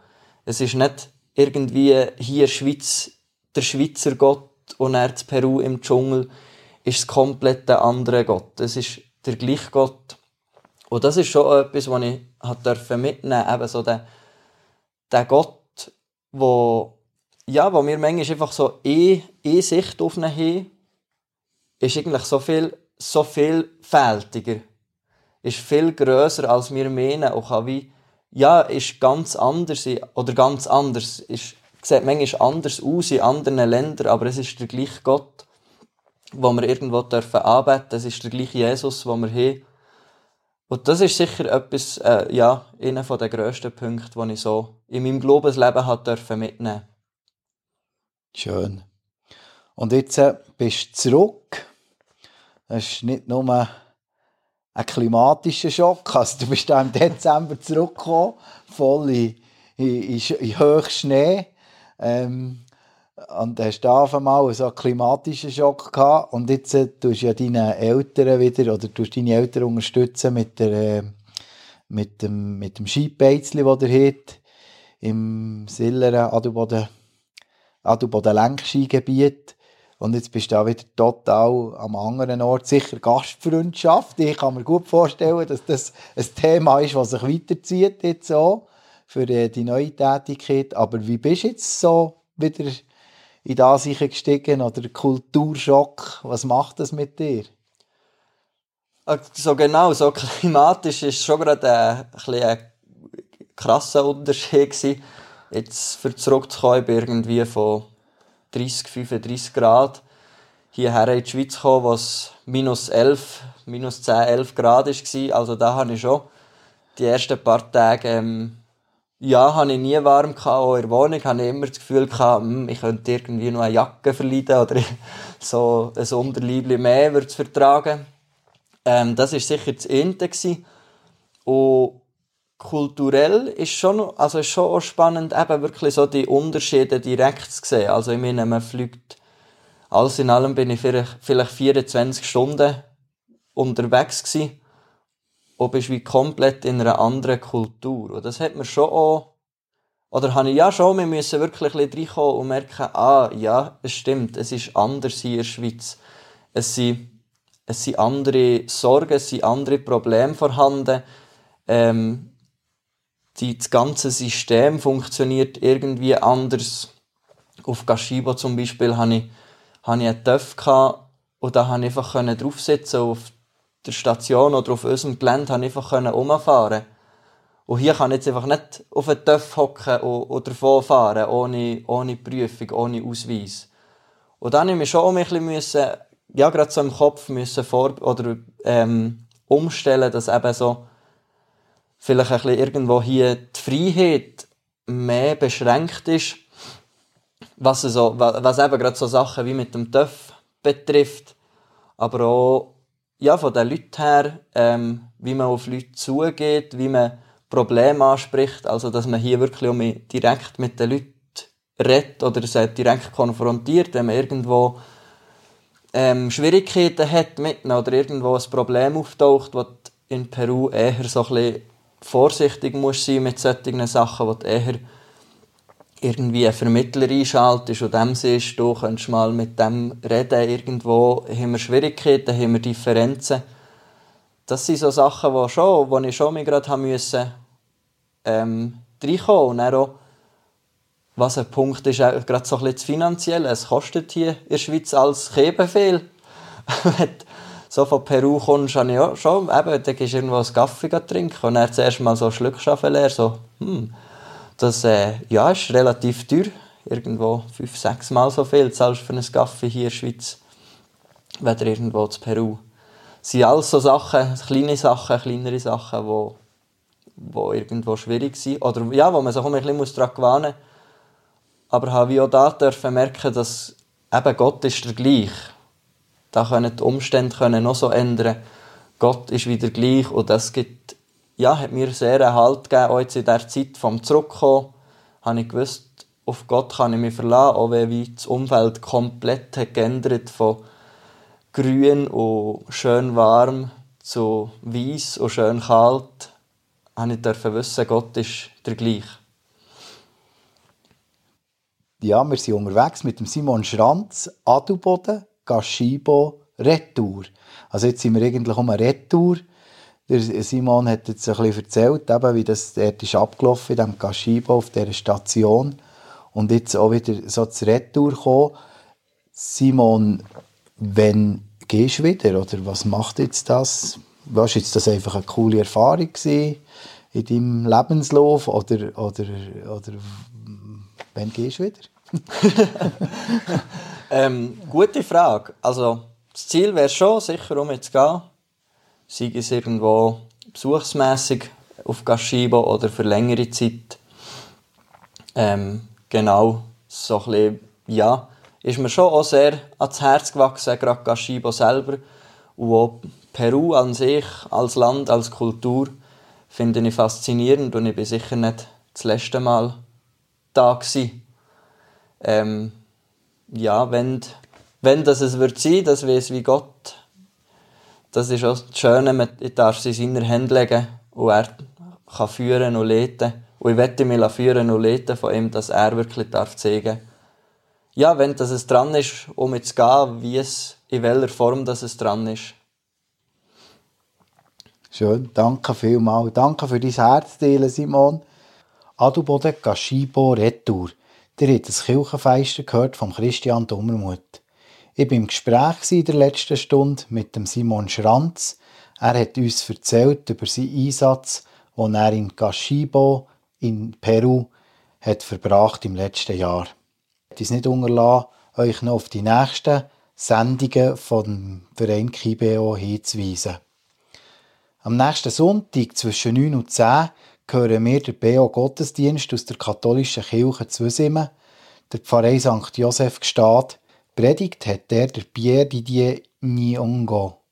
Es ist nicht irgendwie hier Schweiz, der Schweizer Gott und er Peru im Dschungel ist es komplett der andere Gott. Es ist der gleiche Gott. Und das ist schon etwas, was ich mitnehmen durfte. Eben so der, der Gott, wo, ja, wo wir manchmal einfach so eh, eh Sicht auf ihn haben, ist eigentlich so viel, so vielfältiger. Ist viel grösser, als wir meinen. Und kann wie ja, ist ganz anders, oder ganz anders, ist, sieht manchmal anders aus in anderen Ländern, aber es ist der gleiche Gott, wo wir irgendwo dürfen anbeten, es ist der gleiche Jesus, den wir haben. Und das ist sicher etwas, äh, ja, einer der grössten Punkte, die ich so in meinem Glaubensleben hat dürfen mitnehmen. Schön. Und jetzt äh, bist du zurück. Das ist nicht nur ein klimatischer Schock. Also du bist da im Dezember zurückgekommen, voll in, in, in, in Hochschnee. Ähm, und hast da auf einmal so einen klimatischen Schock gehabt. Und jetzt äh, tust du ja deine Eltern wieder, oder tust deine Eltern unterstützen mit, der, äh, mit dem, mit dem Skipeizli, das ihr habt, im Silleren Adelboden, Adelboden Lenkskigebiet. Und jetzt bist du auch wieder total am anderen Ort. Sicher Gastfreundschaft. Ich kann mir gut vorstellen, dass das ein Thema ist, das sich weiterzieht jetzt auch für die neue Tätigkeit. Aber wie bist du jetzt so wieder in das gestiegen oder Kulturschock? Was macht das mit dir? Ah, so genau, so klimatisch ist schon gerade ein, ein, ein krasser Unterschied. Jetzt für zurückzukommen, irgendwie von 30, 35 Grad hierher in die Schweiz gekommen, es minus 11, minus 10, 11 Grad war. Also da habe ich schon die ersten paar Tage, ähm, ja, habe ich nie warm gehabt, auch in der Wohnung, habe ich immer das Gefühl gehabt, hm, ich könnte irgendwie noch eine Jacke verleiden oder so ein Unterleibchen mehr würde vertragen. Ähm, das war sicher das Ende. Und kulturell ist schon, also ist schon auch spannend, eben wirklich so die Unterschiede direkt zu sehen. Also ich meine, man fliegt, alles in allem bin ich vielleicht, vielleicht 24 Stunden unterwegs gewesen und bist wie komplett in einer anderen Kultur. Und das hat mir schon auch, oder habe ich ja schon, wir müssen wirklich ein bisschen reinkommen und merken, ah, ja, es stimmt, es ist anders hier in der Schweiz. Es sind es sind andere Sorgen, es sind andere Probleme vorhanden. Ähm, die, das ganze System funktioniert irgendwie anders. Auf Gashibo zum Beispiel hatte ich, hatte ich einen TÜV und da konnte ich einfach draufsitzen auf der Station oder auf unserem Gelände konnte ich einfach umfahren. Und hier kann ich jetzt einfach nicht auf einen TÜV hocken und, davon fahren, ohne, ohne Prüfung, ohne Ausweis. Und dann musste ich mich schon ein bisschen ja, gerade so im Kopf müssen vor oder ähm, umstellen, dass eben so vielleicht ein bisschen irgendwo hier die Freiheit mehr beschränkt ist, was, so, was eben gerade so Sachen wie mit dem TÜV betrifft, aber auch ja, von den Leuten her, ähm, wie man auf Leute zugeht, wie man Probleme anspricht, also dass man hier wirklich um direkt mit den Leuten redet oder sie direkt konfrontiert, wenn man irgendwo ähm, Schwierigkeiten hat mit oder irgendwo ein Problem auftaucht, wo in Peru eher so ein bisschen vorsichtig muss sein mit solchen Sachen, wo du eher irgendwie einen Vermittler einschaltest und dem siehst, du könntest mal mit dem reden, irgendwo haben wir Schwierigkeiten, haben wir Differenzen. Das sind so Sachen, wo, schon, wo ich schon mich gerade haben müssen, ähm, reinkommen und dann auch was ein Punkt ist, auch gerade so ein bisschen das Finanzielle. Es kostet hier in der Schweiz als du so von Peru kommst, habe ich auch schon, eben, dann gehst du irgendwo einen Kaffee trinken und dann zuerst mal so Schlückschaffe leer, so, hm, das, äh, ja, ist relativ teuer. Irgendwo fünf, sechs Mal so viel zahlst du für einen Kaffee hier in der Schweiz, weder irgendwo zu Peru. Es sind alles so Sachen, kleine Sachen, kleinere Sachen, die wo, wo irgendwo schwierig sind. Oder ja, wo man sich auch ein bisschen daran gewöhnen muss aber habe ich auch da dürfen merken, dass eben Gott ist der gleich. Da können die Umstände können noch so ändern. Gott ist wieder gleich und das gibt, ja, hat mir sehr einen Halt gegeben, auch jetzt in der Zeit vom Zurückkommen, habe ich gewusst, auf Gott kann ich mich verlassen, auch wenn wie das Umfeld komplett hat geändert von grün und schön warm zu weiß und schön kalt, habe ich dürfen wissen, Gott ist der gleich. Ja, wir sind unterwegs mit dem Simon Schranz, Adelboden, Gaschibo, Retour. Also jetzt sind wir eigentlich um eine Retour. Der Simon hat jetzt ein bisschen erzählt, eben, wie das dort ist abgelaufen in diesem Gaschibo auf dieser Station. Und jetzt auch wieder so zur Retour kommen. Simon, wenn gehst du wieder? Oder was macht jetzt das? Was jetzt das einfach eine coole Erfahrung gewesen in deinem Lebenslauf? Oder, oder, oder wann gehst du wieder? ähm, gute Frage. Also, das Ziel wäre schon, sicher um jetzt zu gehen. Sei es irgendwo besuchsmässig auf Gashibo oder für längere Zeit. Ähm, genau, so ein bisschen, ja, ist mir schon auch sehr ans Herz gewachsen, gerade Gashibo selber. Und auch Peru an sich, als Land, als Kultur, finde ich faszinierend und ich bin sicher nicht das letzte Mal da gewesen ähm, ja, wenn, wenn das es wird sein, das weiß wie Gott. Das ist auch das Schöne, man darf es in seiner Hand legen und er kann führen und leiten. Und ich werde mich führen und leiten von ihm, dass er wirklich darf zeigen ja, wenn das es dran ist, um jetzt zu gehen, wie es, in welcher Form das es dran ist. Schön, danke vielmals. Danke für dein Herz, Simon. Adelboden Gashibo Retour. Ihr habt das Kirchenfeister gehört vom Christian Dummermuth. Ich war im Gespräch in der letzten Stunde mit dem Simon Schranz. Er hat uns erzählt über seinen Einsatz, den er in Gashibo in Peru hat verbracht im letzten Jahr. Ich es nicht unterlassen, euch noch auf die nächsten Sendungen vom Verein Kibeo hinzuweisen. Am nächsten Sonntag zwischen 9 und 10 hören wir den BO Gottesdienst aus der katholischen Kirche Zwisimme, der Pfarrei St. Josef Gstaad. Predigt hat der der Pierre Didier Nyongo.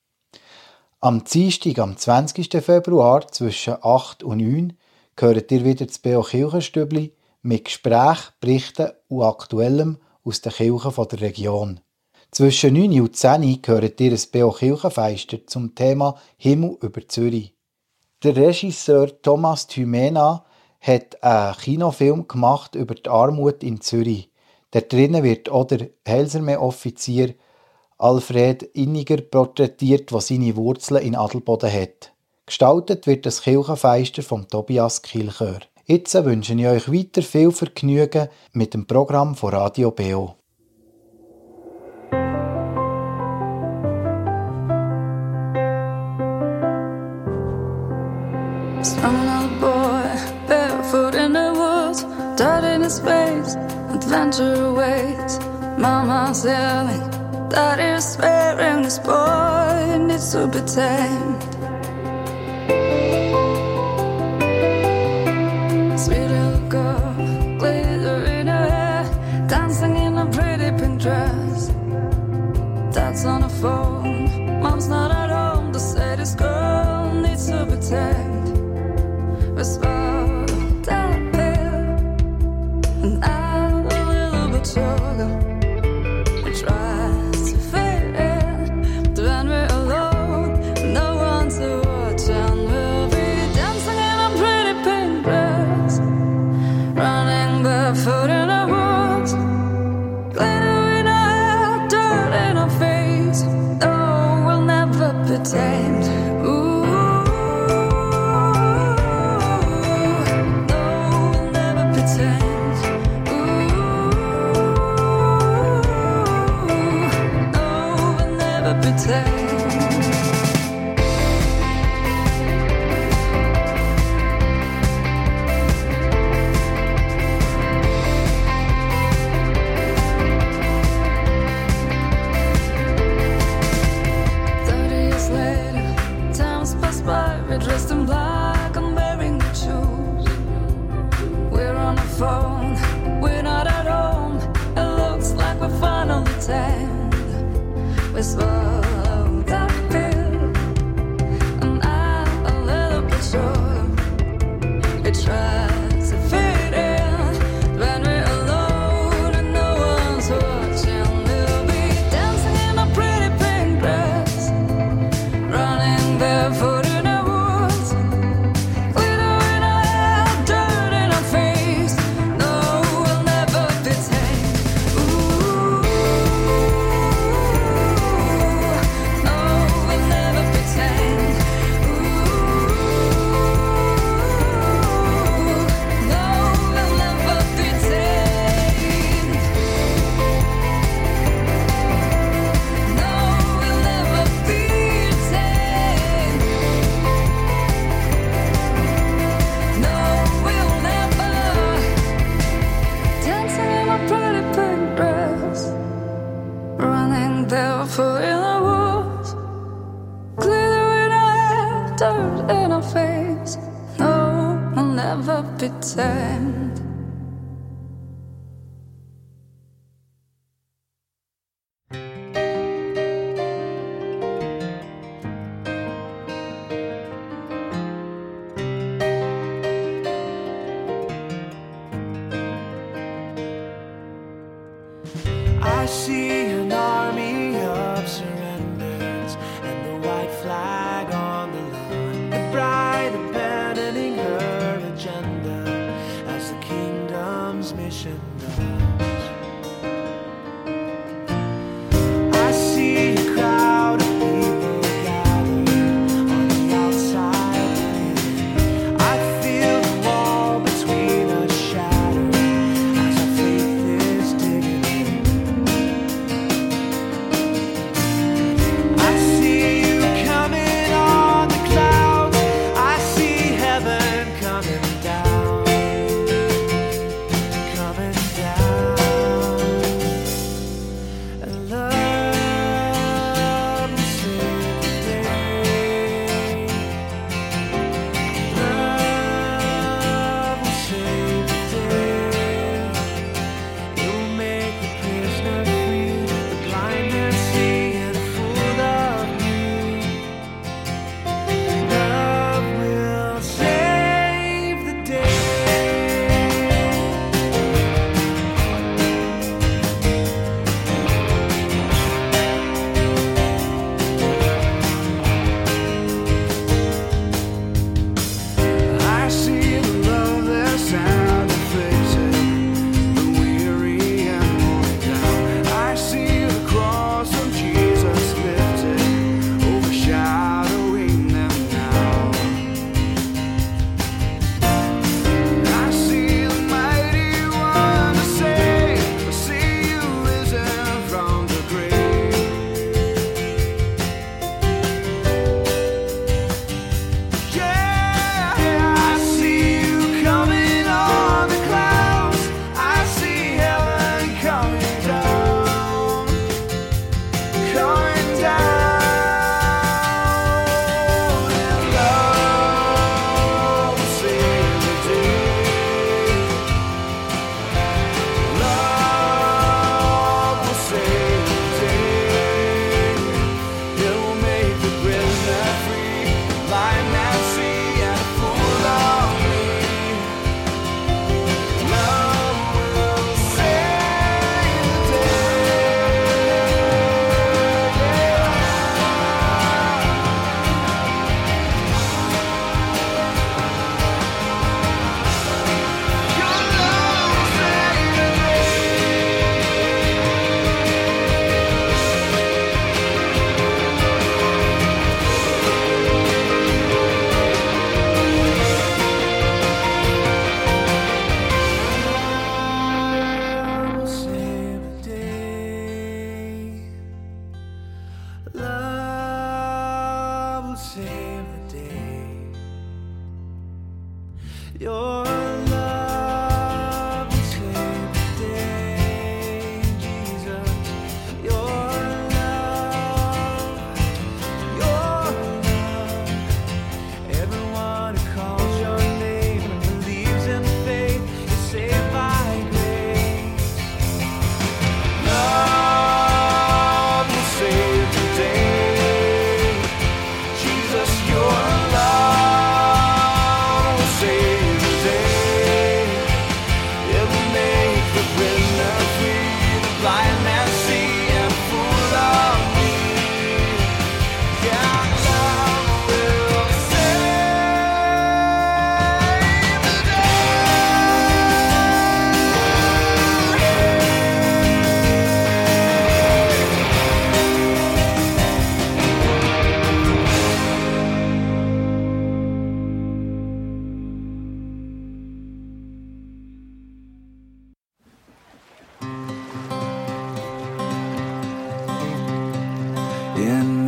Am Dienstag, am 20. Februar zwischen 8 und 9 hört ihr wieder das BO Kirchenstübli mit Gespräch, Berichten und Aktuellem aus den Kirchen der Region. Zwischen 9 und 10 hört ihr ein BO Kirchenfeister zum Thema Himmel über Zürich. Der Regisseur Thomas Thymena hat einen Kinofilm gemacht über die Armut in Zürich. Da drinnen wird auch der Helserme-Offizier Alfred Inniger porträtiert, der seine Wurzeln in Adelboden hat. Gestaltet wird das Kirchenfeister von Tobias Kilchör. Jetzt wünsche ich euch weiter viel Vergnügen mit dem Programm von Radio BO. Awaits. Mama's yelling, Daddy's sparing this boy needs to be tamed. Sweet little girl, glitter in her hair, dancing in a pretty pink dress. That's on the phone, pretend we spoke.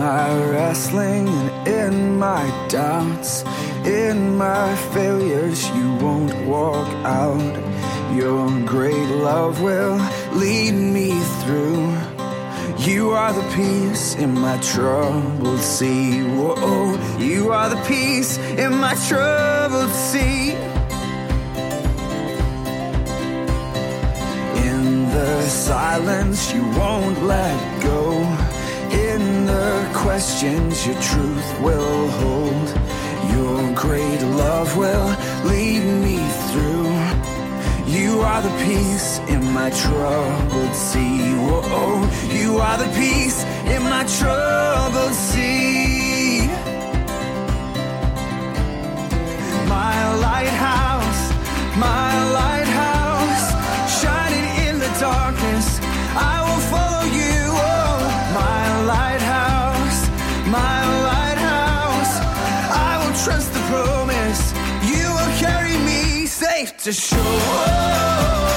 My wrestling and in my doubts, in my failures, you won't walk out. Your great love will lead me through. You are the peace in my troubled sea. Whoa, you are the peace in my troubled sea. In the silence, you won't let go. The questions, your truth will hold. Your great love will lead me through. You are the peace in my troubled sea. Whoa, you are the peace in my troubled sea. My lighthouse, to show.